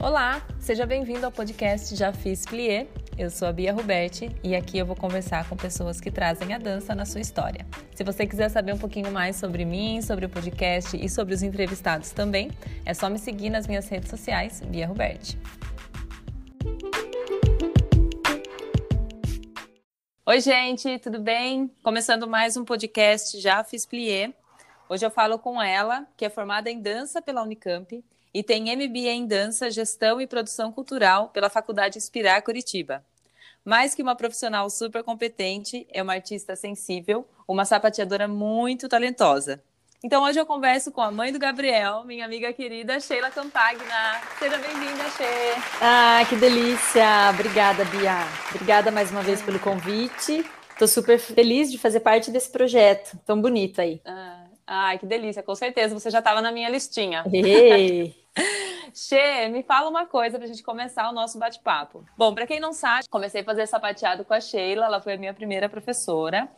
Olá, seja bem-vindo ao podcast Já Fiz Plié. Eu sou a Bia Ruberti e aqui eu vou conversar com pessoas que trazem a dança na sua história. Se você quiser saber um pouquinho mais sobre mim, sobre o podcast e sobre os entrevistados também, é só me seguir nas minhas redes sociais, Bia Ruberti. Oi, gente, tudo bem? Começando mais um podcast Já Fiz Plié. Hoje eu falo com ela, que é formada em dança pela Unicamp e tem MBA em Dança, Gestão e Produção Cultural pela Faculdade Inspirar Curitiba. Mais que uma profissional super competente, é uma artista sensível, uma sapateadora muito talentosa. Então hoje eu converso com a mãe do Gabriel, minha amiga querida Sheila Campagna. Seja bem-vinda, Sheila. Ah, que delícia! Obrigada, Bia. Obrigada mais uma vez pelo convite. Estou super feliz de fazer parte desse projeto tão bonito aí. Ah, ai, que delícia, com certeza você já estava na minha listinha. Ei. Xê, me fala uma coisa para a gente começar o nosso bate-papo. Bom, para quem não sabe, comecei a fazer sapateado com a Sheila, ela foi a minha primeira professora.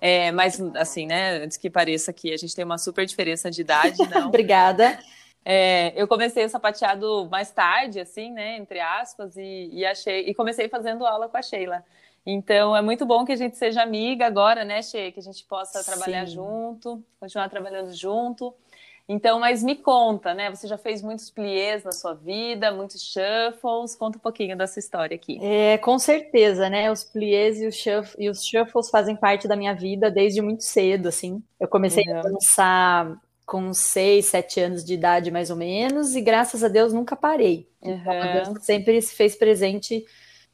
É, mas, assim, né, antes que pareça que a gente tem uma super diferença de idade, não. Obrigada. É, eu comecei o sapateado mais tarde, assim, né, entre aspas, e, e, achei, e comecei fazendo aula com a Sheila. Então, é muito bom que a gente seja amiga agora, né, Sheila, que a gente possa trabalhar Sim. junto, continuar trabalhando junto. Então, mas me conta, né? Você já fez muitos pliés na sua vida, muitos shuffles. Conta um pouquinho dessa história aqui. É, com certeza, né? Os pliés e os, shuff e os shuffles fazem parte da minha vida desde muito cedo, assim. Eu comecei uhum. a dançar com seis, sete anos de idade, mais ou menos, e graças a Deus nunca parei. Uhum. Então, sempre se fez presente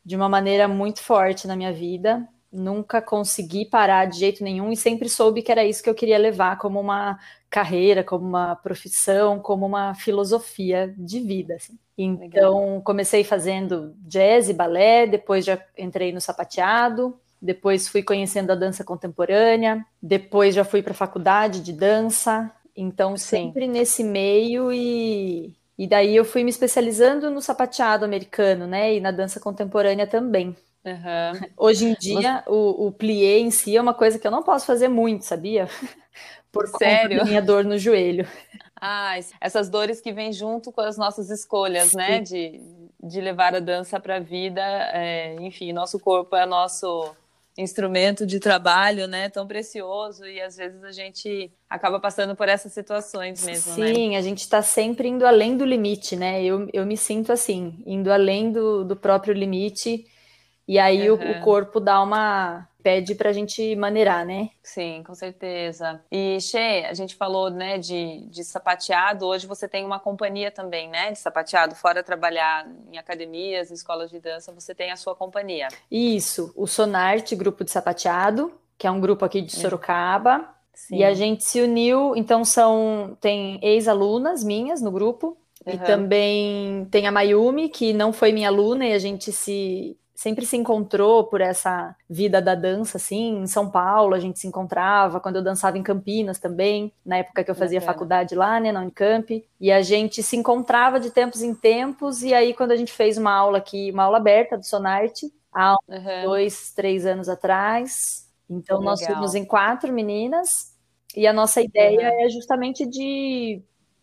de uma maneira muito forte na minha vida nunca consegui parar de jeito nenhum e sempre soube que era isso que eu queria levar como uma carreira, como uma profissão, como uma filosofia de vida. Assim. Então, comecei fazendo jazz e balé, depois já entrei no sapateado, depois fui conhecendo a dança contemporânea, depois já fui para a faculdade de dança. Então, Sim. sempre nesse meio e, e daí eu fui me especializando no sapateado americano, né, e na dança contemporânea também. Uhum. Hoje em dia, o, o plié em si é uma coisa que eu não posso fazer muito, sabia? Por Sério? conta da minha dor no joelho. Ah, essas dores que vêm junto com as nossas escolhas, né? Sim. né? De, de levar a dança para a vida. É, enfim, nosso corpo é nosso instrumento de trabalho, né? Tão precioso e às vezes a gente acaba passando por essas situações mesmo, Sim, né? Sim, a gente está sempre indo além do limite, né? Eu, eu me sinto assim, indo além do, do próprio limite e aí uhum. o, o, corpo dá uma. pede pra gente maneirar, né? Sim, com certeza. E, Xê, a gente falou, né, de, de sapateado. Hoje você tem uma companhia também, né, de sapateado. Fora trabalhar em academias, escolas de dança, você tem a sua companhia. Isso, o Sonarte Grupo de Sapateado, que é um grupo aqui de Sorocaba. Sim. E a gente se uniu, então são. Tem ex-alunas minhas no grupo. Uhum. E também tem a Mayumi, que não foi minha aluna, e a gente se sempre se encontrou por essa vida da dança, assim, em São Paulo a gente se encontrava, quando eu dançava em Campinas também, na época que eu fazia Bacana. faculdade lá, né, na Unicamp, e a gente se encontrava de tempos em tempos, e aí quando a gente fez uma aula aqui, uma aula aberta do Sonarte, há uhum. dois, três anos atrás, então Legal. nós fomos em quatro meninas, e a nossa ideia uhum. é justamente de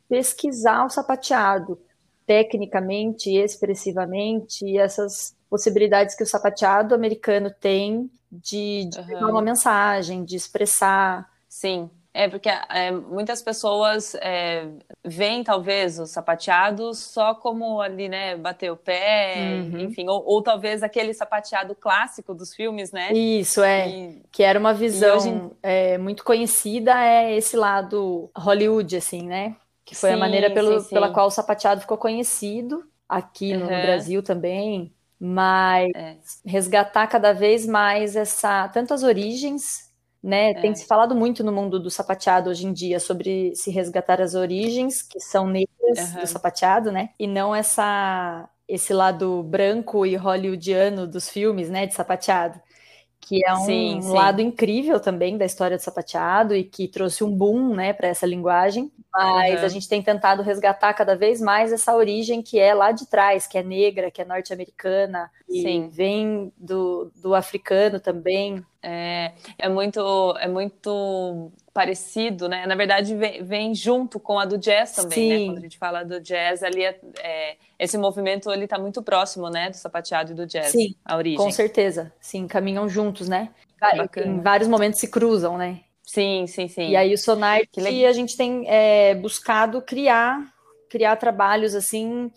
pesquisar o sapateado, tecnicamente, expressivamente, essas possibilidades que o sapateado americano tem de, de uhum. uma mensagem, de expressar. Sim, é porque é, muitas pessoas é, veem talvez o sapateado só como ali, né, bater o pé, uhum. enfim, ou, ou, talvez aquele sapateado clássico dos filmes, né? Isso, é, e, que era uma visão hoje... é, muito conhecida, é esse lado Hollywood, assim, né? Que foi sim, a maneira pelo, sim, sim. pela qual o sapateado ficou conhecido aqui no uhum. Brasil também, mas é. resgatar cada vez mais essa tanto as origens, né? É. Tem se falado muito no mundo do sapateado hoje em dia sobre se resgatar as origens que são negras uhum. do sapateado, né? E não essa esse lado branco e hollywoodiano dos filmes, né, de sapateado que é um sim, sim. lado incrível também da história do sapateado e que trouxe um boom, né, para essa linguagem. Mas uhum. a gente tem tentado resgatar cada vez mais essa origem que é lá de trás, que é negra, que é norte-americana, e vem do, do africano também. É, é muito é muito parecido, né? Na verdade, vem, vem junto com a do jazz também, Sim. né? Quando a gente fala do jazz, ali é, é, esse movimento ele está muito próximo, né? Do sapateado e do jazz, Sim, a origem. Com certeza. Sim, caminham juntos, né? Em vários momentos se cruzam, né? Sim, sim, sim. E aí o Sonar que, que a gente tem é, buscado criar, criar trabalhos assim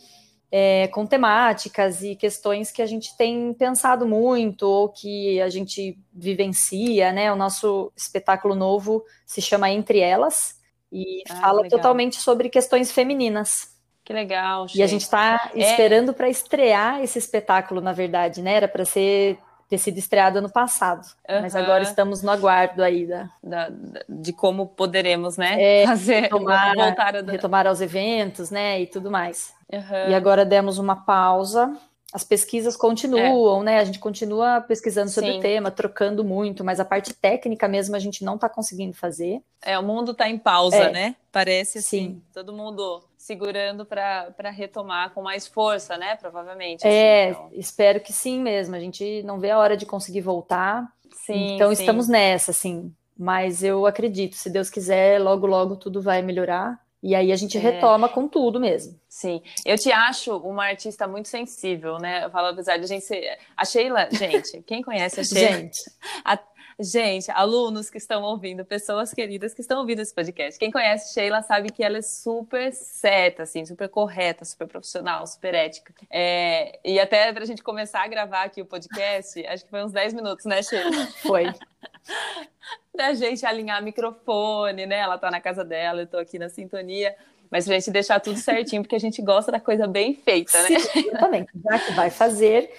é, com temáticas e questões que a gente tem pensado muito ou que a gente vivencia, né? O nosso espetáculo novo se chama Entre Elas e ah, fala totalmente sobre questões femininas. Que legal. E a gente está é... esperando para estrear esse espetáculo, na verdade, né? Era para ser ter sido estreado ano passado. Uhum. Mas agora estamos no aguardo aí da, da de como poderemos, né, é, fazer retomar, voltar a... retomar aos eventos, né, e tudo mais. Uhum. E agora demos uma pausa. As pesquisas continuam, é. né? A gente continua pesquisando sobre Sim. o tema, trocando muito, mas a parte técnica mesmo a gente não está conseguindo fazer. É, o mundo está em pausa, é. né? Parece assim. Sim. Todo mundo segurando para retomar com mais força, né? Provavelmente. Assim, é, então. espero que sim mesmo. A gente não vê a hora de conseguir voltar. Sim, então sim. estamos nessa, assim. Mas eu acredito, se Deus quiser, logo, logo tudo vai melhorar. E aí a gente é. retoma com tudo mesmo. Sim, eu te acho uma artista muito sensível, né? Eu falo, apesar de a gente ser... A Sheila, gente, quem conhece a Sheila? Gente. A Gente, alunos que estão ouvindo, pessoas queridas que estão ouvindo esse podcast, quem conhece Sheila sabe que ela é super certa, assim, super correta, super profissional, super ética. É, e até para a gente começar a gravar aqui o podcast, acho que foi uns 10 minutos, né, Sheila? Foi. da gente alinhar microfone, né? Ela tá na casa dela, eu tô aqui na sintonia. Mas pra gente deixar tudo certinho, porque a gente gosta da coisa bem feita, né? Sim, exatamente. Já que vai fazer,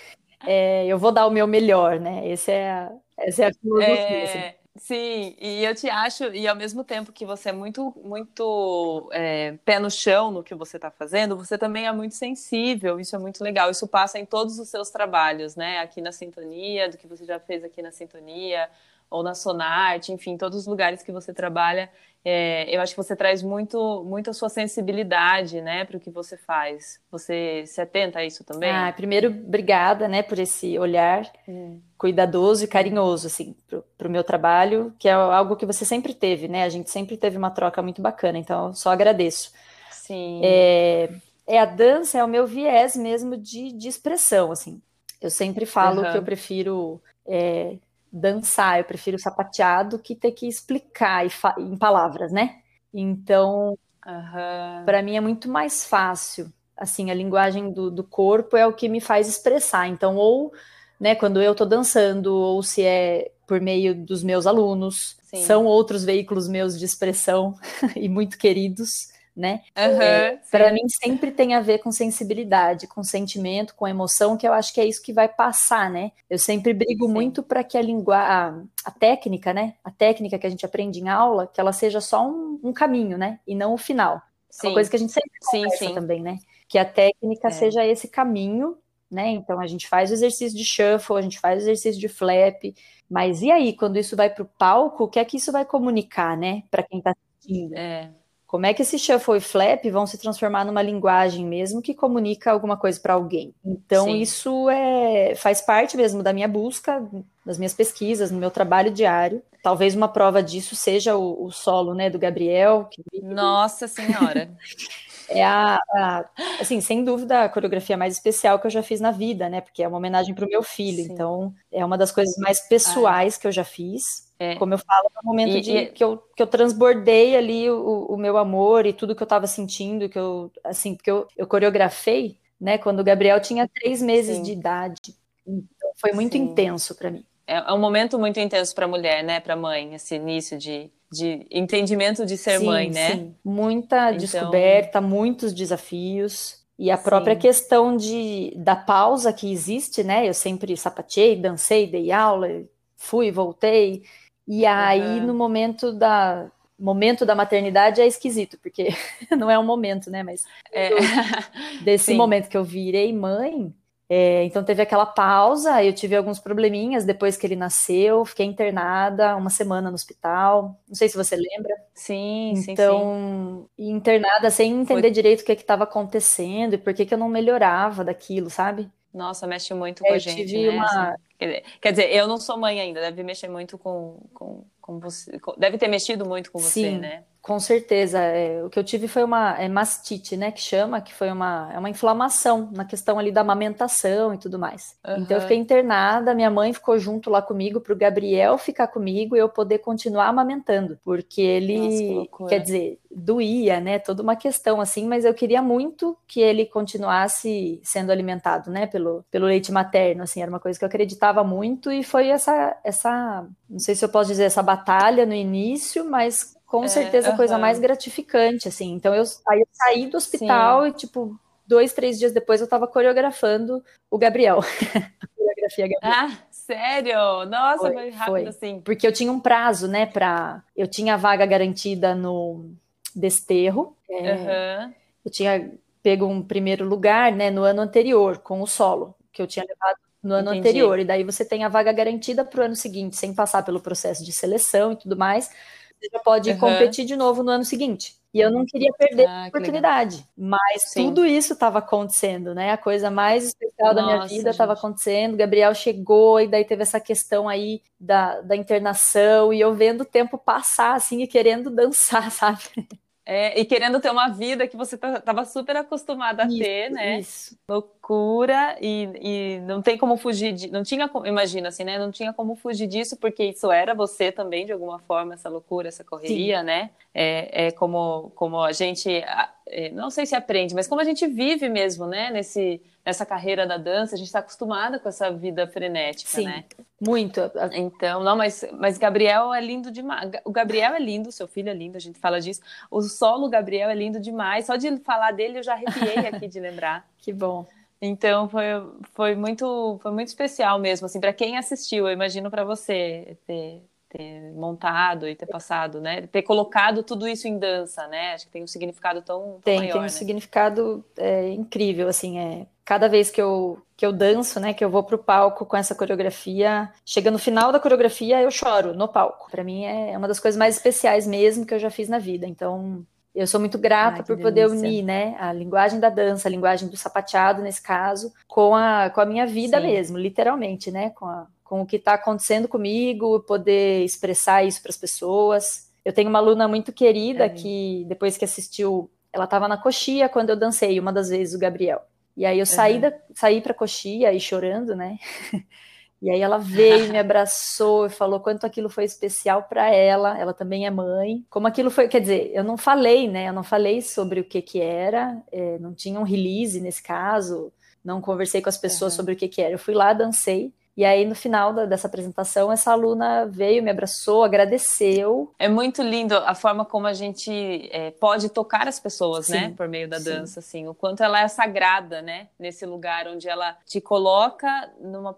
é, eu vou dar o meu melhor, né? Esse é a, essa é a filosofia. É... Sim, e eu te acho, e ao mesmo tempo que você é muito, muito é, pé no chão no que você está fazendo, você também é muito sensível, isso é muito legal. Isso passa em todos os seus trabalhos, né? Aqui na Sintonia, do que você já fez aqui na Sintonia, ou na Sonarte, enfim, todos os lugares que você trabalha, é, eu acho que você traz muito, muito a sua sensibilidade, né, para o que você faz. Você se atenta a isso também? Ah, primeiro, obrigada, né, por esse olhar hum. cuidadoso e carinhoso, assim, para o meu trabalho, que é algo que você sempre teve, né? A gente sempre teve uma troca muito bacana, então eu só agradeço. Sim. É, é a dança é o meu viés mesmo de, de expressão, assim. Eu sempre falo uhum. que eu prefiro é, dançar, eu prefiro sapateado que ter que explicar em palavras, né? Então, uhum. para mim é muito mais fácil. Assim, a linguagem do, do, corpo é o que me faz expressar. Então, ou, né, quando eu estou dançando, ou se é por meio dos meus alunos, Sim. são outros veículos meus de expressão e muito queridos né? Uhum, é, para mim sempre tem a ver com sensibilidade, com sentimento, com emoção, que eu acho que é isso que vai passar, né? Eu sempre brigo sim. muito para que a linguagem, a, técnica, né? A técnica que a gente aprende em aula, que ela seja só um, um caminho, né? E não o final. Sim. É uma coisa que a gente sempre sim, sim. também, né? Que a técnica é. seja esse caminho, né? Então a gente faz o exercício de shuffle, a gente faz o exercício de flap, mas e aí quando isso vai para o palco, o que é que isso vai comunicar, né? Para quem está assistindo? É. Como é que esse shuffle e flap vão se transformar numa linguagem mesmo que comunica alguma coisa para alguém? Então, Sim. isso é, faz parte mesmo da minha busca, das minhas pesquisas, no meu trabalho diário. Talvez uma prova disso seja o, o solo né, do Gabriel. Que... Nossa Senhora! é a, a, assim, sem dúvida, a coreografia mais especial que eu já fiz na vida, né? Porque é uma homenagem para o meu filho. Sim. Então, é uma das coisas mais pessoais Ai. que eu já fiz. É. Como eu falo, no momento e, de, e... que, eu, que eu transbordei ali o, o meu amor e tudo que eu estava sentindo, que eu, assim, porque eu, eu coreografei, né, quando o Gabriel tinha três meses Sim. de idade. Então, foi muito Sim. intenso para mim. É, é, um momento muito intenso para a mulher, né, para a mãe, esse início de, de entendimento de ser sim, mãe, né? Sim. Muita então... descoberta, muitos desafios. E a própria sim. questão de, da pausa que existe, né? Eu sempre sapateei, dancei, dei aula, fui, voltei. E aí, uhum. no momento da momento da maternidade é esquisito, porque não é um momento, né? Mas é. desse Sim. momento que eu virei mãe, É, então teve aquela pausa, eu tive alguns probleminhas depois que ele nasceu, fiquei internada uma semana no hospital. Não sei se você lembra. Sim, sim. Então, internada sem entender Foi... direito o que estava acontecendo e por que, que eu não melhorava daquilo, sabe? Nossa, mexe muito é, com a gente, né? Uma... Assim, quer dizer, eu não sou mãe ainda, deve mexer muito com, com, com você. Deve ter mexido muito com você, Sim. né? Com certeza. É, o que eu tive foi uma é mastite, né? Que chama, que foi uma, é uma inflamação na questão ali da amamentação e tudo mais. Uhum. Então eu fiquei internada, minha mãe ficou junto lá comigo para o Gabriel ficar comigo e eu poder continuar amamentando. Porque ele, Nossa, que quer dizer, doía, né? Toda uma questão assim, mas eu queria muito que ele continuasse sendo alimentado, né? Pelo, pelo leite materno, assim, era uma coisa que eu acreditava muito e foi essa, essa, não sei se eu posso dizer, essa batalha no início, mas com é, certeza a coisa mais gratificante, assim. Então eu, aí eu saí do hospital Sim. e, tipo, dois, três dias depois eu tava coreografando o Gabriel. a coreografia Gabriel. Ah, sério? Nossa, foi, foi rápido foi. assim. Porque eu tinha um prazo, né, pra... Eu tinha a vaga garantida no Desterro. É, uhum. Eu tinha pego um primeiro lugar, né, no ano anterior, com o solo, que eu tinha levado no ano Entendi. anterior. E daí você tem a vaga garantida para o ano seguinte, sem passar pelo processo de seleção e tudo mais você já pode uhum. competir de novo no ano seguinte. E eu não queria perder ah, a oportunidade. Mas Sim. tudo isso estava acontecendo, né? A coisa mais especial Nossa, da minha vida estava acontecendo. Gabriel chegou e daí teve essa questão aí da, da internação e eu vendo o tempo passar, assim, e querendo dançar, sabe? É, e querendo ter uma vida que você estava super acostumada a isso, ter, né? Isso. Loucura, e, e não tem como fugir de. Não tinha como, imagina assim, né? Não tinha como fugir disso, porque isso era você também, de alguma forma, essa loucura, essa correria, Sim. né? É, é como, como a gente. É, não sei se aprende, mas como a gente vive mesmo, né? Nesse nessa carreira da dança, a gente está acostumada com essa vida frenética, Sim, né? Muito. Então, não, mas, mas Gabriel é lindo demais. O Gabriel é lindo, seu filho é lindo, a gente fala disso. O solo Gabriel é lindo demais. Só de falar dele eu já arrepiei aqui de lembrar. Que bom. Então foi, foi muito foi muito especial mesmo assim para quem assistiu. Eu imagino para você ter, ter montado e ter passado, né? Ter colocado tudo isso em dança, né? Acho que tem um significado tão, tão tem, maior, tem um né? significado é, incrível, assim, é cada vez que eu, que eu danço, né, que eu vou pro palco com essa coreografia, chega no final da coreografia, eu choro no palco. Para mim é uma das coisas mais especiais mesmo que eu já fiz na vida. Então, eu sou muito grata Ai, por poder unir, né, a linguagem da dança, a linguagem do sapateado nesse caso, com a, com a minha vida Sim. mesmo, literalmente, né, com, a, com o que está acontecendo comigo, poder expressar isso para as pessoas. Eu tenho uma aluna muito querida é. que depois que assistiu, ela estava na coxia quando eu dancei uma das vezes o Gabriel. E aí eu saí, uhum. da, saí pra coxia aí chorando, né? E aí ela veio, me abraçou e falou quanto aquilo foi especial para ela. Ela também é mãe. Como aquilo foi, quer dizer, eu não falei, né? Eu não falei sobre o que que era. É, não tinha um release nesse caso. Não conversei com as pessoas uhum. sobre o que que era. Eu fui lá, dancei e aí, no final da, dessa apresentação, essa aluna veio, me abraçou, agradeceu. É muito lindo a forma como a gente é, pode tocar as pessoas, né, sim, né? Por meio da sim. dança, assim. O quanto ela é sagrada, né? Nesse lugar onde ela te coloca numa...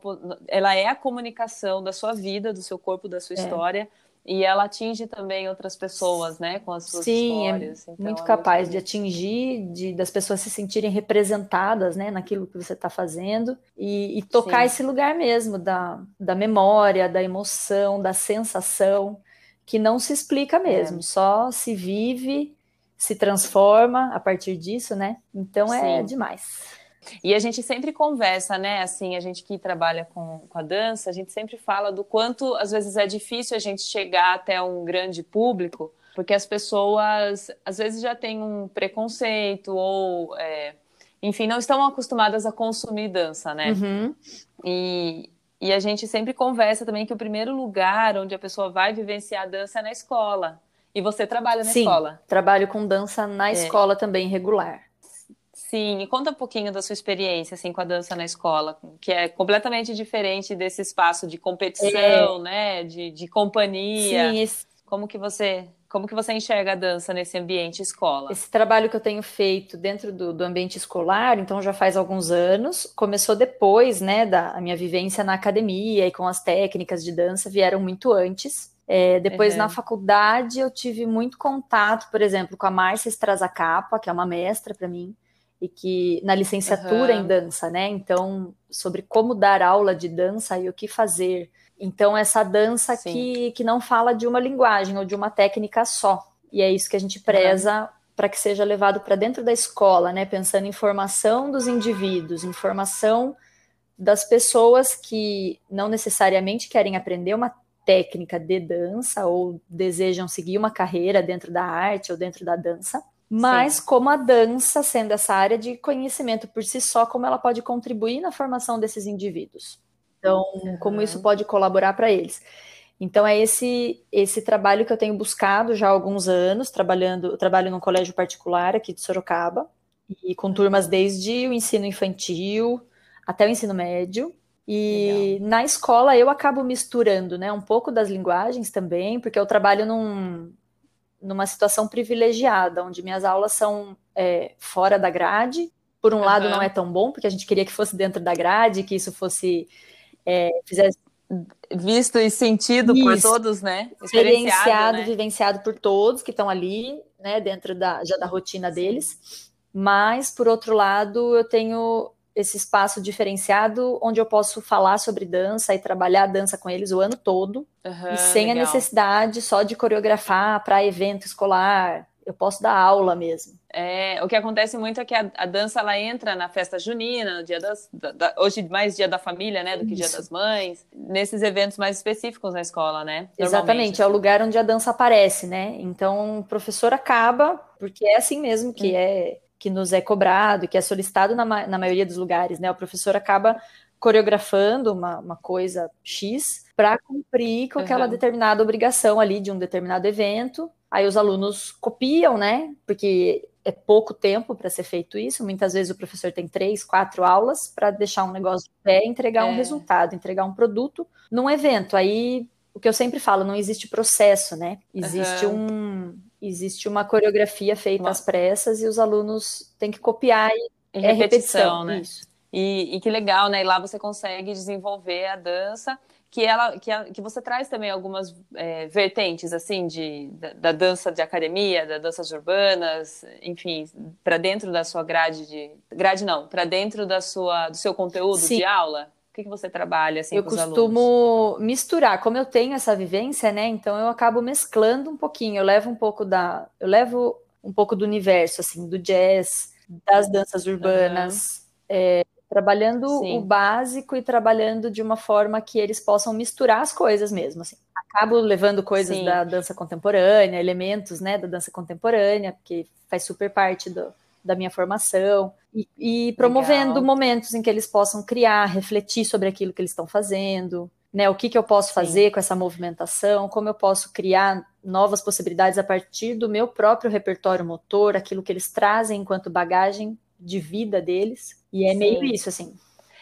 Ela é a comunicação da sua vida, do seu corpo, da sua é. história e ela atinge também outras pessoas, né, com as suas Sim, é histórias. É então, muito capaz de atingir, de das pessoas se sentirem representadas, né, naquilo que você está fazendo e, e tocar Sim. esse lugar mesmo da, da memória, da emoção, da sensação que não se explica mesmo, é. só se vive, se transforma a partir disso, né? Então é Sim. demais. E a gente sempre conversa, né? Assim, a gente que trabalha com, com a dança, a gente sempre fala do quanto às vezes é difícil a gente chegar até um grande público, porque as pessoas às vezes já têm um preconceito ou, é, enfim, não estão acostumadas a consumir dança, né? Uhum. E, e a gente sempre conversa também que o primeiro lugar onde a pessoa vai vivenciar a dança é na escola. E você trabalha na Sim, escola? Trabalho com dança na é. escola também regular. Sim, e conta um pouquinho da sua experiência assim com a dança na escola, que é completamente diferente desse espaço de competição, é. né, de, de companhia. Sim, esse... como que você como que você enxerga a dança nesse ambiente escola? Esse trabalho que eu tenho feito dentro do, do ambiente escolar, então já faz alguns anos, começou depois, né, da minha vivência na academia e com as técnicas de dança vieram muito antes. É, depois, uhum. na faculdade, eu tive muito contato, por exemplo, com a Márcia Strazacapa, que é uma mestra para mim, e que na licenciatura uhum. em dança, né? Então, sobre como dar aula de dança e o que fazer. Então, essa dança que, que não fala de uma linguagem ou de uma técnica só. E é isso que a gente preza uhum. para que seja levado para dentro da escola, né? Pensando em formação dos indivíduos, em formação das pessoas que não necessariamente querem aprender uma técnica de dança ou desejam seguir uma carreira dentro da arte ou dentro da dança, mas Sim. como a dança, sendo essa área de conhecimento por si só, como ela pode contribuir na formação desses indivíduos. Então, uhum. como isso pode colaborar para eles. Então, é esse esse trabalho que eu tenho buscado já há alguns anos, trabalhando, eu trabalho num colégio particular aqui de Sorocaba, e com turmas desde o ensino infantil até o ensino médio. E Legal. na escola eu acabo misturando, né, um pouco das linguagens também, porque eu trabalho num, numa situação privilegiada, onde minhas aulas são é, fora da grade. Por um uhum. lado, não é tão bom, porque a gente queria que fosse dentro da grade, que isso fosse. É, fizesse visto e sentido Isso. por todos, né? Experienciado, né? vivenciado por todos que estão ali, né, dentro da, já da rotina deles. Mas, por outro lado, eu tenho esse espaço diferenciado onde eu posso falar sobre dança e trabalhar a dança com eles o ano todo, uhum, e sem legal. a necessidade só de coreografar para evento escolar. Eu posso dar aula mesmo. É, o que acontece muito é que a, a dança ela entra na festa junina, no dia das, da, da, hoje mais dia da família, né, do que dia das mães, nesses eventos mais específicos na escola, né? Exatamente, é o assim. lugar onde a dança aparece, né? Então o professor acaba, porque é assim mesmo que hum. é que nos é cobrado, que é solicitado na, na maioria dos lugares, né? O professor acaba coreografando uma, uma coisa X para cumprir com aquela uhum. determinada obrigação ali de um determinado evento. Aí os alunos copiam, né? Porque é pouco tempo para ser feito isso. Muitas vezes o professor tem três, quatro aulas para deixar um negócio de pé, entregar é. um resultado, entregar um produto num evento. Aí o que eu sempre falo, não existe processo, né? Existe uhum. um existe uma coreografia feita às pressas e os alunos têm que copiar e é repetição, repetição né? Isso. E, e, que legal, né? E lá você consegue desenvolver a dança, que ela, que, que você traz também algumas é, vertentes assim de da, da, dança de academia, da danças urbanas, enfim, para dentro da sua grade de grade não, para dentro da sua do seu conteúdo Sim. de aula que, que você trabalha assim Eu costumo misturar, como eu tenho essa vivência, né? Então eu acabo mesclando um pouquinho. Eu levo um pouco da, eu levo um pouco do universo assim, do jazz, das danças urbanas, uhum. é, trabalhando Sim. o básico e trabalhando de uma forma que eles possam misturar as coisas mesmo. Assim. Acabo levando coisas Sim. da dança contemporânea, elementos, né, da dança contemporânea, que faz super parte do, da minha formação e, e promovendo Legal. momentos em que eles possam criar, refletir sobre aquilo que eles estão fazendo, né? O que, que eu posso fazer Sim. com essa movimentação, como eu posso criar novas possibilidades a partir do meu próprio repertório motor, aquilo que eles trazem enquanto bagagem de vida deles. E é Sim. meio isso, assim.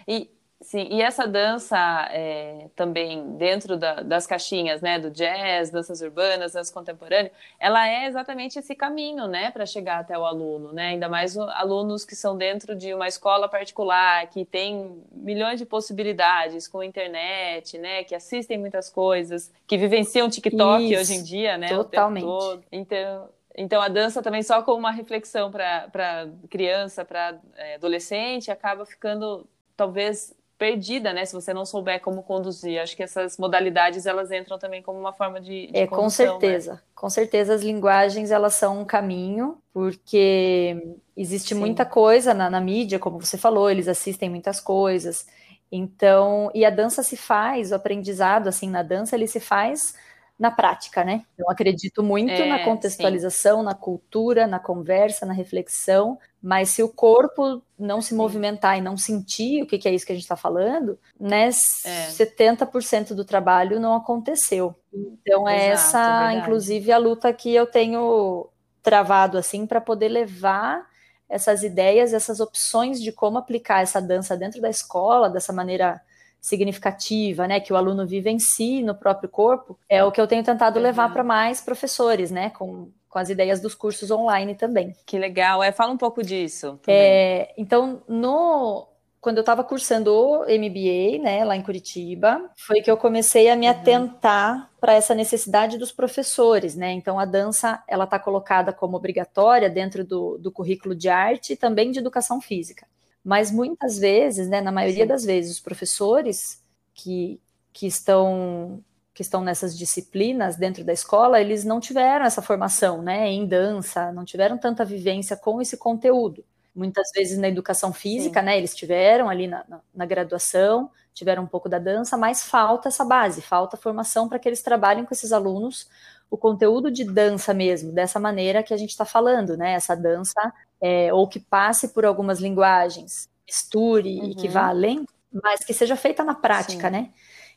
E, Sim, e essa dança é, também dentro da, das caixinhas, né, do jazz, danças urbanas, dança contemporânea, ela é exatamente esse caminho, né, para chegar até o aluno, né, ainda mais alunos que são dentro de uma escola particular, que tem milhões de possibilidades com internet, né, que assistem muitas coisas, que vivenciam TikTok Isso, hoje em dia, né, totalmente. Então, então a dança também só como uma reflexão para criança, para é, adolescente, acaba ficando talvez perdida, né? Se você não souber como conduzir. Acho que essas modalidades elas entram também como uma forma de, de É, com né? certeza. Né? Com certeza as linguagens elas são um caminho, porque existe Sim. muita coisa na, na mídia, como você falou, eles assistem muitas coisas. Então, e a dança se faz, o aprendizado assim na dança, ele se faz na prática, né? Eu acredito muito é, na contextualização, sim. na cultura, na conversa, na reflexão, mas se o corpo não se movimentar e não sentir o que, que é isso que a gente está falando, né? É. 70% do trabalho não aconteceu. Então, é essa, é inclusive, a luta que eu tenho travado assim para poder levar essas ideias, essas opções de como aplicar essa dança dentro da escola, dessa maneira significativa, né, que o aluno vive em si, no próprio corpo, é o que eu tenho tentado levar para mais professores, né, com, com as ideias dos cursos online também. Que legal, é, fala um pouco disso. É, então, no, quando eu estava cursando o MBA, né, lá em Curitiba, foi que eu comecei a me uhum. atentar para essa necessidade dos professores, né? Então a dança ela está colocada como obrigatória dentro do, do currículo de arte e também de educação física. Mas muitas vezes, né, na maioria Sim. das vezes, os professores que, que estão que estão nessas disciplinas dentro da escola, eles não tiveram essa formação, né, em dança, não tiveram tanta vivência com esse conteúdo. Muitas vezes na educação física, Sim. né, eles tiveram ali na, na, na, graduação, tiveram um pouco da dança, mas falta essa base, falta formação para que eles trabalhem com esses alunos o conteúdo de dança mesmo, dessa maneira que a gente está falando, né, essa dança, é, ou que passe por algumas linguagens, misture uhum. e que vá além, mas que seja feita na prática, Sim. né?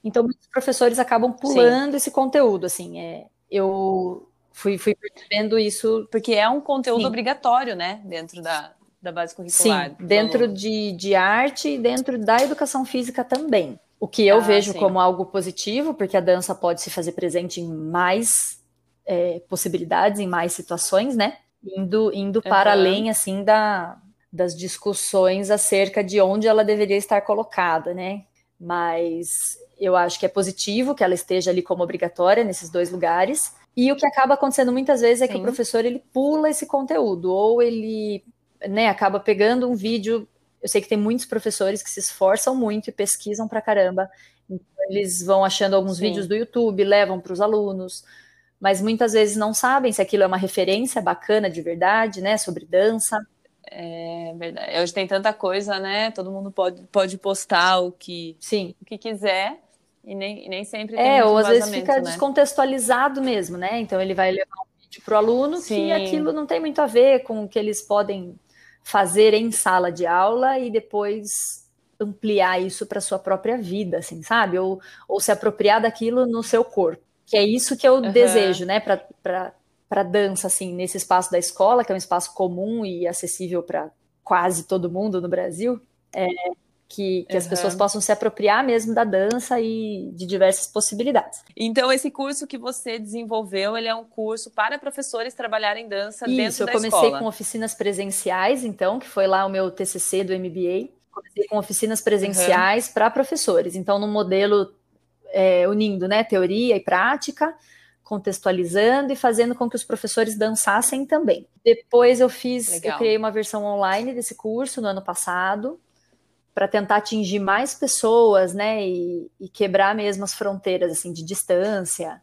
Então, muitos professores acabam pulando Sim. esse conteúdo, assim, é, eu fui, fui percebendo isso. Porque é um conteúdo Sim. obrigatório, né, dentro da, da base curricular. Sim, dentro de, de arte e dentro da educação física também. O que eu ah, vejo sim. como algo positivo, porque a dança pode se fazer presente em mais é, possibilidades, em mais situações, né? Indo, indo uhum. para além, assim, da, das discussões acerca de onde ela deveria estar colocada, né? Mas eu acho que é positivo que ela esteja ali como obrigatória nesses dois lugares. E o que acaba acontecendo muitas vezes é Sim. que o professor ele pula esse conteúdo, ou ele né, acaba pegando um vídeo. Eu sei que tem muitos professores que se esforçam muito e pesquisam pra caramba. Então, eles vão achando alguns Sim. vídeos do YouTube, levam para os alunos, mas muitas vezes não sabem se aquilo é uma referência bacana de verdade, né, sobre dança. É verdade. Hoje tem tanta coisa, né? Todo mundo pode, pode postar o que, Sim. o que quiser. E nem, nem sempre tem É, ou às vezes fica né? descontextualizado mesmo, né? Então ele vai levar um vídeo para o aluno Sim. que aquilo não tem muito a ver com o que eles podem fazer em sala de aula e depois ampliar isso para sua própria vida, assim, sabe? Ou, ou se apropriar daquilo no seu corpo. Que é isso que eu uhum. desejo, né, para dança, assim, nesse espaço da escola, que é um espaço comum e acessível para quase todo mundo no Brasil. É, que, que uhum. as pessoas possam se apropriar mesmo da dança e de diversas possibilidades. Então, esse curso que você desenvolveu, ele é um curso para professores trabalharem dança Isso, dentro da escola? Isso, eu comecei com oficinas presenciais, então, que foi lá o meu TCC do MBA. Comecei com oficinas presenciais uhum. para professores. Então, no modelo é, unindo né, teoria e prática, contextualizando e fazendo com que os professores dançassem também. Depois eu fiz, Legal. eu criei uma versão online desse curso no ano passado, para tentar atingir mais pessoas, né, e, e, quebrar mesmo as fronteiras assim de distância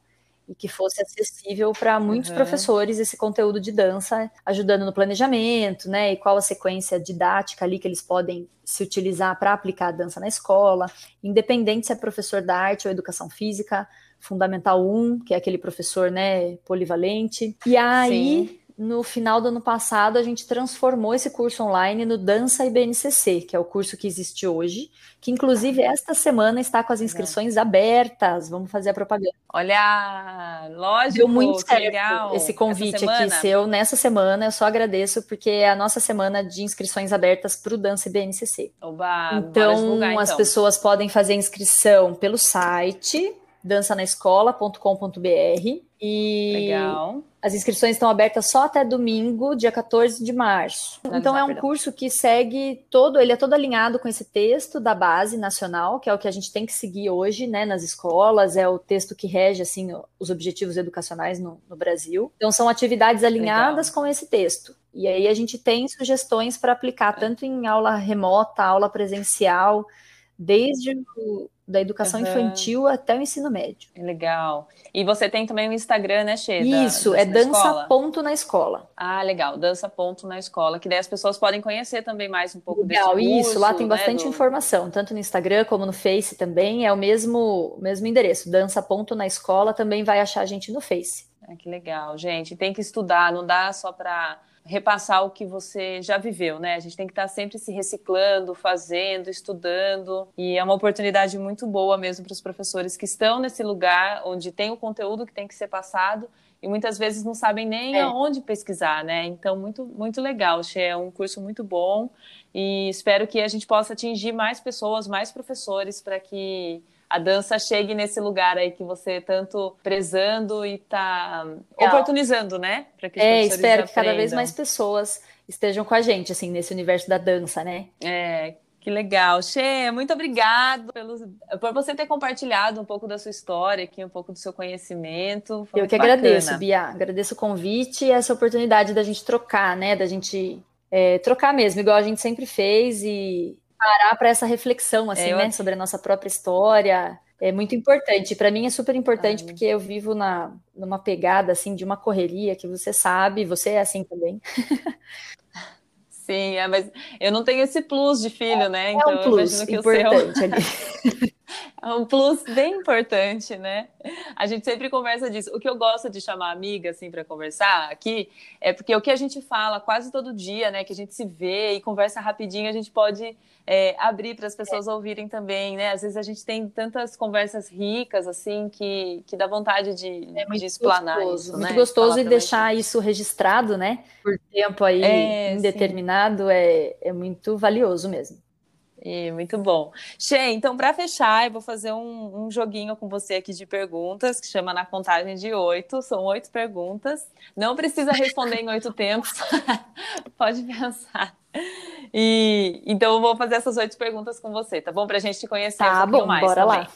e que fosse acessível para muitos uhum. professores esse conteúdo de dança, ajudando no planejamento, né, e qual a sequência didática ali que eles podem se utilizar para aplicar a dança na escola, independente se é professor da arte ou educação física, fundamental 1, que é aquele professor, né, polivalente. E aí Sim no final do ano passado, a gente transformou esse curso online no Dança IBNCC, que é o curso que existe hoje, que inclusive esta semana está com as inscrições abertas. Vamos fazer a propaganda. Olha, lógico, Deu muito certo legal. esse convite aqui seu nessa semana. Eu só agradeço porque é a nossa semana de inscrições abertas para o Dança IBNCC. Oba, então, divulgar, então, as pessoas podem fazer inscrição pelo site dansanaescola.com.br e Legal. as inscrições estão abertas só até domingo, dia 14 de março. então é um curso que segue todo, ele é todo alinhado com esse texto da base nacional, que é o que a gente tem que seguir hoje, né, nas escolas, é o texto que rege assim os objetivos educacionais no, no Brasil. Então são atividades alinhadas Legal. com esse texto. E aí a gente tem sugestões para aplicar tanto em aula remota, aula presencial, desde o, da educação uhum. infantil até o ensino médio. Legal. E você tem também o Instagram, né, Che? Isso, da, é dança ponto na escola. Ah, legal, dança ponto na escola, que daí as pessoas podem conhecer também mais um pouco legal, desse curso. isso, lá tem né, bastante do... informação, tanto no Instagram como no Face também, é o mesmo, mesmo endereço, dança ponto na escola, também vai achar a gente no Face. Ah, que legal, gente, tem que estudar, não dá só para repassar o que você já viveu, né? A gente tem que estar sempre se reciclando, fazendo, estudando, e é uma oportunidade muito boa mesmo para os professores que estão nesse lugar onde tem o conteúdo que tem que ser passado e muitas vezes não sabem nem é. aonde pesquisar, né? Então, muito, muito legal, Xê, é um curso muito bom e espero que a gente possa atingir mais pessoas, mais professores, para que a dança chegue nesse lugar aí que você tanto prezando e está oportunizando, né? Para que é, espero que cada vez mais pessoas estejam com a gente, assim, nesse universo da dança, né? É, Que legal. Xê, muito obrigado pelos, por você ter compartilhado um pouco da sua história aqui, um pouco do seu conhecimento. Foi Eu que bacana. agradeço, Bia. Agradeço o convite e essa oportunidade da gente trocar, né? Da gente é, trocar mesmo, igual a gente sempre fez e parar para essa reflexão, assim, é, né? Sobre a nossa própria história. É muito importante. Para mim é super importante, porque eu vivo na, numa pegada, assim, de uma correria que você sabe, você é assim também. Sim, é, mas eu não tenho esse plus de filho, né? Então é um plus eu imagino que importante o seu... ali. É um plus bem importante, né? A gente sempre conversa disso. O que eu gosto de chamar amiga, assim, para conversar aqui, é porque o que a gente fala quase todo dia, né? Que a gente se vê e conversa rapidinho, a gente pode é, abrir para as pessoas ouvirem também, né? Às vezes a gente tem tantas conversas ricas, assim, que, que dá vontade de, é de explanar gostoso, isso, Muito né? gostoso e deixar isso registrado, né? Por tempo aí é, indeterminado, é, é muito valioso mesmo. E, muito bom. Xê, então, para fechar, eu vou fazer um, um, joguinho com você aqui de perguntas, que chama Na Contagem de Oito. São oito perguntas. Não precisa responder em oito tempos. Pode pensar. E, então, eu vou fazer essas oito perguntas com você, tá bom? Para a gente te conhecer tá um bom, mais. Bora também. lá.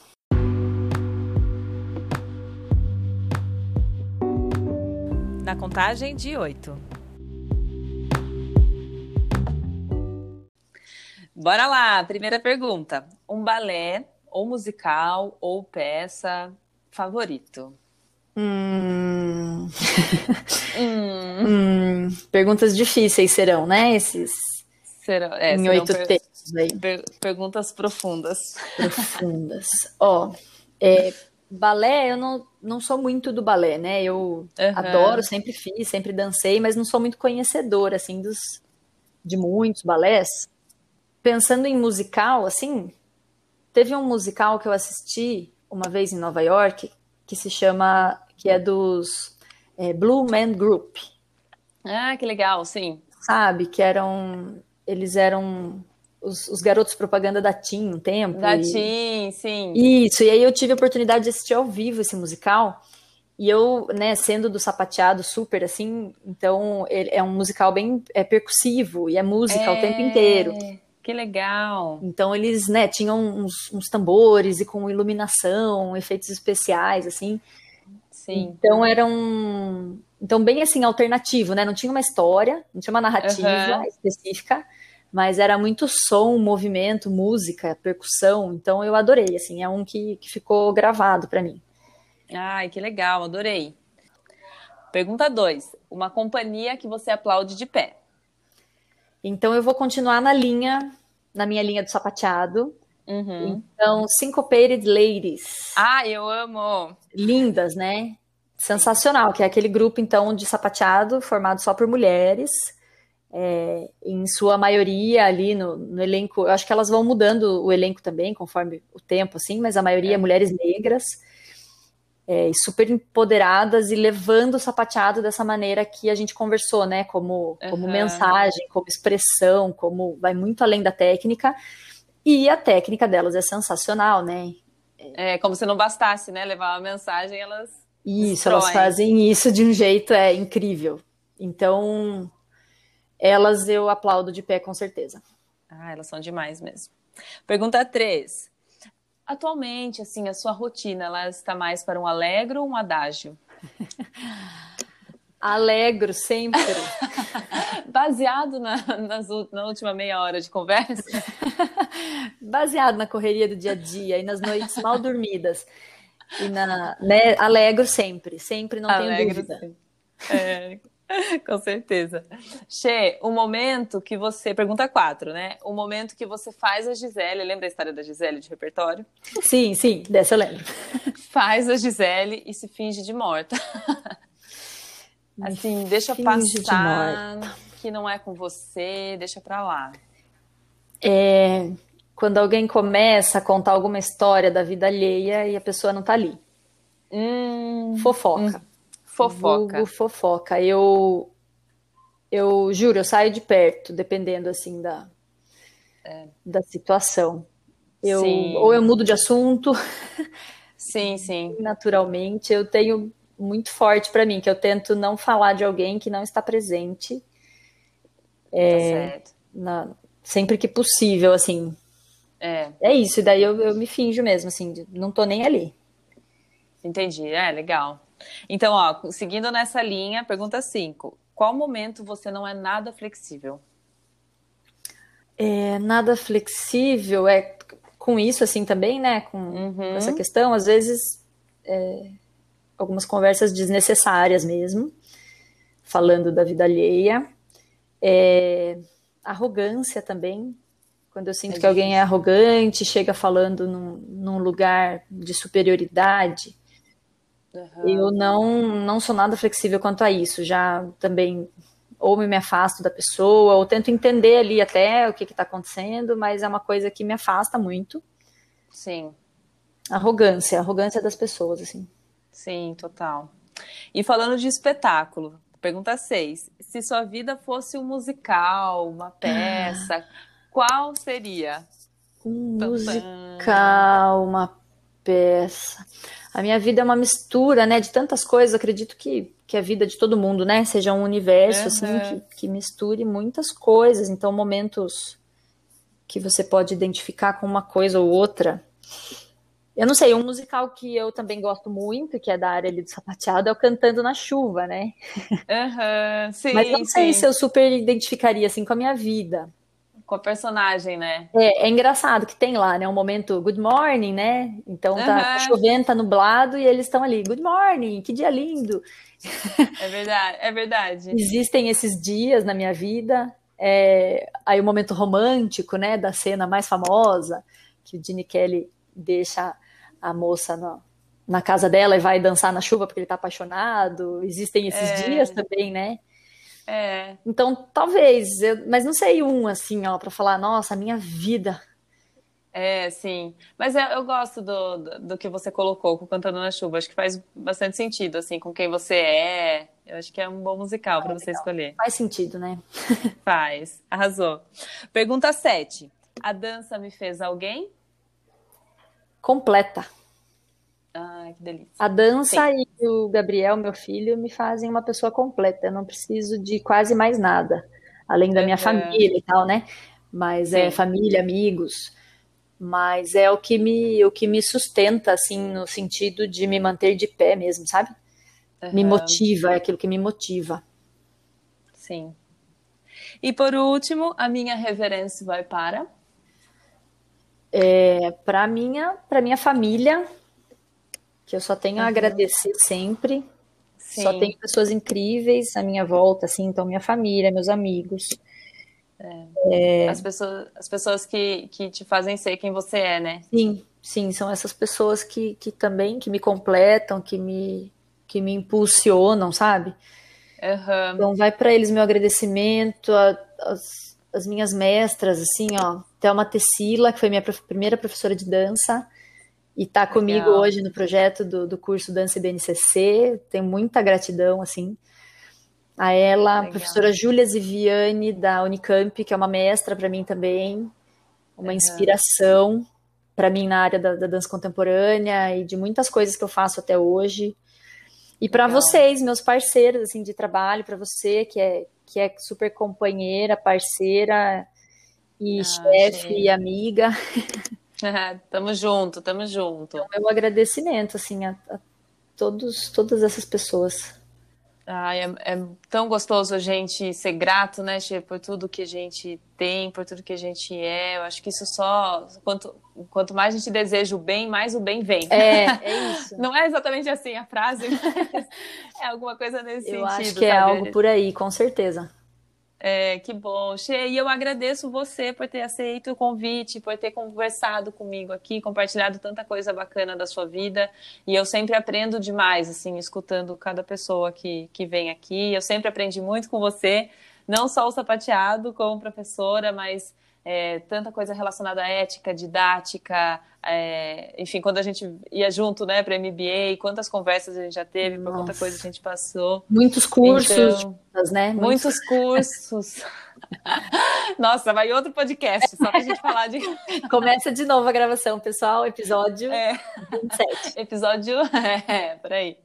Na contagem de oito. Bora lá, primeira pergunta. Um balé, ou musical, ou peça favorito? Hum... hum. hum. Perguntas difíceis serão, né? Esses. Serão, é, em oito per... tempos aí. Per... Perguntas profundas. Profundas. Ó, é, balé, eu não, não sou muito do balé, né? Eu uhum. adoro, sempre fiz, sempre dancei, mas não sou muito conhecedora, assim, dos, de muitos balés pensando em musical, assim, teve um musical que eu assisti uma vez em Nova York que se chama, que é dos é, Blue Man Group. Ah, que legal, sim. Sabe, que eram, eles eram os, os garotos propaganda da TIM um tempo. Da e... TIM, sim. Isso, e aí eu tive a oportunidade de assistir ao vivo esse musical. E eu, né, sendo do sapateado super assim, então ele é um musical bem é, percussivo e é música é... o tempo inteiro. Que legal! Então eles, né, tinham uns, uns tambores e com iluminação, efeitos especiais, assim. Sim. Então era um. Então, bem assim, alternativo, né? Não tinha uma história, não tinha uma narrativa uhum. específica, mas era muito som, movimento, música, percussão. Então eu adorei, assim, é um que, que ficou gravado para mim. Ai, que legal, adorei. Pergunta 2. Uma companhia que você aplaude de pé. Então eu vou continuar na linha, na minha linha do sapateado. Uhum. Então, Syncopated Ladies. Ah, eu amo! Lindas, né? Sensacional, que é aquele grupo, então, de sapateado formado só por mulheres. É, em sua maioria ali no, no, elenco, eu acho que elas vão mudando o elenco também, conforme o tempo, assim, mas a maioria é, é mulheres negras é, super empoderadas e levando o sapateado dessa maneira que a gente conversou, né? Como, como uhum. mensagem, como expressão, como vai muito além da técnica. E a técnica delas é sensacional, né? É como se não bastasse, né? Levar uma mensagem, elas. Isso, destroem. elas fazem isso de um jeito é incrível. Então, elas eu aplaudo de pé com certeza. Ah, elas são demais mesmo. Pergunta 3. Atualmente, assim, a sua rotina, ela está mais para um alegro ou um adágio? Alegro, sempre. Baseado na, nas, na última meia hora de conversa? Baseado na correria do dia a dia e nas noites mal dormidas. E na, né, alegro sempre, sempre, não alegro tenho dúvida. É, Com certeza. Che, o momento que você. Pergunta quatro, né? O momento que você faz a Gisele. Lembra a história da Gisele de repertório? Sim, sim, dessa eu lembro. Faz a Gisele e se finge de morta. assim, deixa passar que não é com você, deixa pra lá. É, quando alguém começa a contar alguma história da vida alheia e a pessoa não tá ali. Hum, Fofoca. Hum. Fofoca. Vulgo fofoca. Eu, eu juro, eu saio de perto, dependendo assim da, é. da situação. Eu, ou eu mudo de assunto. Sim, sim. Naturalmente, eu tenho muito forte para mim que eu tento não falar de alguém que não está presente. É, tá. Na, sempre que possível, assim. É. É isso, e daí eu, eu me finjo mesmo, assim, não tô nem ali. Entendi, é legal. Então, ó, seguindo nessa linha, pergunta 5. Qual momento você não é nada flexível? É, nada flexível é com isso assim também, né? Com, uhum. essa questão, às vezes é, algumas conversas desnecessárias mesmo, falando da vida alheia. É, arrogância também, quando eu sinto é que alguém é arrogante, chega falando num, num lugar de superioridade, uhum. eu não, não sou nada flexível quanto a isso. Já também ou me afasto da pessoa, ou tento entender ali até o que está acontecendo, mas é uma coisa que me afasta muito. Sim. Arrogância, arrogância das pessoas, assim. Sim, total. E falando de espetáculo, pergunta 6. Se sua vida fosse um musical, uma peça, ah. qual seria? Um musical, uma peça. A minha vida é uma mistura, né, de tantas coisas. Acredito que, que a vida de todo mundo, né, seja um universo, uhum. assim, que, que misture muitas coisas. Então, momentos que você pode identificar com uma coisa ou outra. Eu não sei, um musical que eu também gosto muito, que é da área ali do sapateado, é o Cantando na Chuva, né? Uhum, sim, Mas não sei sim. se eu super identificaria, assim, com a minha vida com a personagem, né? É, é, engraçado que tem lá, né? Um momento good morning, né? Então tá, uhum. tá chovendo, tá nublado e eles estão ali, good morning, que dia lindo. É verdade, é verdade. Existem esses dias na minha vida. É, aí o momento romântico, né? Da cena mais famosa, que o Gene Kelly deixa a moça no, na casa dela e vai dançar na chuva porque ele tá apaixonado. Existem esses é... dias também, né? É. Então, talvez, eu, mas não sei um assim, ó, para falar, nossa, a minha vida. É, sim. Mas eu, eu gosto do, do, do, que você colocou com Cantando na Chuva. Acho que faz bastante sentido, assim, com quem você é. Eu acho que é um bom musical ah, para você escolher. Faz sentido, né? faz. Arrasou. Pergunta 7. A dança me fez alguém? Completa. Ai, que delícia. A dança Sim. e o Gabriel, meu filho, me fazem uma pessoa completa. Eu não preciso de quase mais nada, além da minha uhum. família e tal, né? Mas é Sim. é família, amigos. Mas é o que me o que me sustenta, assim, no sentido de me manter de pé mesmo, sabe? Uhum. Me motiva, é aquilo que me motiva. Sim. E por último, a minha reverência vai para é, para minha para minha família que eu só tenho a agradecer sempre. Sim. Só tenho pessoas incríveis à minha volta, assim, então minha família, meus amigos. É. É... As pessoas, as pessoas que, que te fazem ser quem você é, né? Sim, sim, são essas pessoas que, que também que me completam, que me, que me impulsionam, sabe? Uhum. Então vai para eles meu agradecimento, a, as, as minhas mestras, assim, ó, Thelma Tessila, que foi minha prof, primeira professora de dança, e está comigo hoje no projeto do, do curso Dança BNCC. Tenho muita gratidão, assim, a ela, Legal. a professora Júlia Ziviani, da Unicamp, que é uma mestra para mim também, uma Legal. inspiração para mim na área da, da, dança contemporânea e de muitas coisas que eu faço até hoje. E para vocês, meus parceiros assim de trabalho, para você que é que é super companheira, parceira e ah, chefe e amiga. tamo junto, tamo junto. Então, meu agradecimento, assim, a, a todos, todas essas pessoas. Ai, é, é, tão gostoso a gente ser grato, né, Che, por tudo que a gente tem, por tudo que a gente é. Eu acho que isso só. Quanto, quanto mais a gente deseja o bem, mais o bem vem. É, é isso. Não é exatamente assim a frase, mas é alguma coisa nesse Eu sentido. Eu acho que é sabe? algo por aí, com certeza. É, que bom. Che, e eu agradeço você por ter aceito o convite, por ter conversado comigo aqui, compartilhado tanta coisa bacana da sua vida. E eu sempre aprendo demais, assim, escutando cada pessoa que, que vem aqui. Eu sempre aprendi muito com você, não só o sapateado como professora, mas é, tanta coisa relacionada à ética, didática, é, enfim, quando a gente ia junto, né, para MBA, quantas conversas a gente já teve, por quanta coisa a gente passou. Muitos cursos, então, né? Muitos, muitos cursos. Nossa, vai outro podcast, só pra gente falar de. Começa de novo a gravação, pessoal, episódio é. 27. Episódio. É, por aí.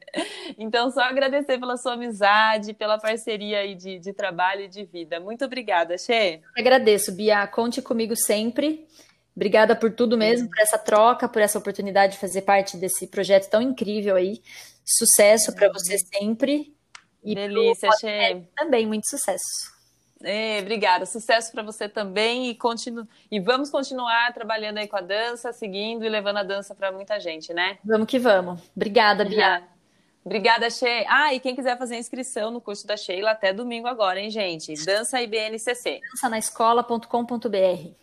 Então, só agradecer pela sua amizade, pela parceria aí de, de trabalho e de vida. Muito obrigada, Xê. Agradeço, Bia. Conte comigo sempre. Obrigada por tudo mesmo, por essa troca, por essa oportunidade de fazer parte desse projeto tão incrível aí. Sucesso para você sempre. E Delícia, Xê. Também, muito sucesso. É, obrigada. Sucesso para você também e continu... e vamos continuar trabalhando aí com a dança, seguindo e levando a dança para muita gente, né? Vamos que vamos. Obrigada, Bia. Obrigada, Sheila. Ah, e quem quiser fazer inscrição no curso da Sheila até domingo agora, hein, gente? Dança IBNCC. Dança na escola.com.br.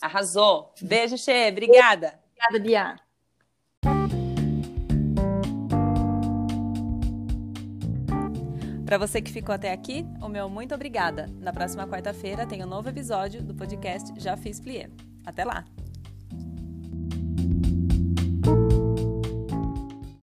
Arrasou. Beijo, Sheila. Obrigada. Obrigada, Bia. Para você que ficou até aqui, o meu muito obrigada. Na próxima quarta-feira tem um novo episódio do podcast Já Fiz Plié. Até lá!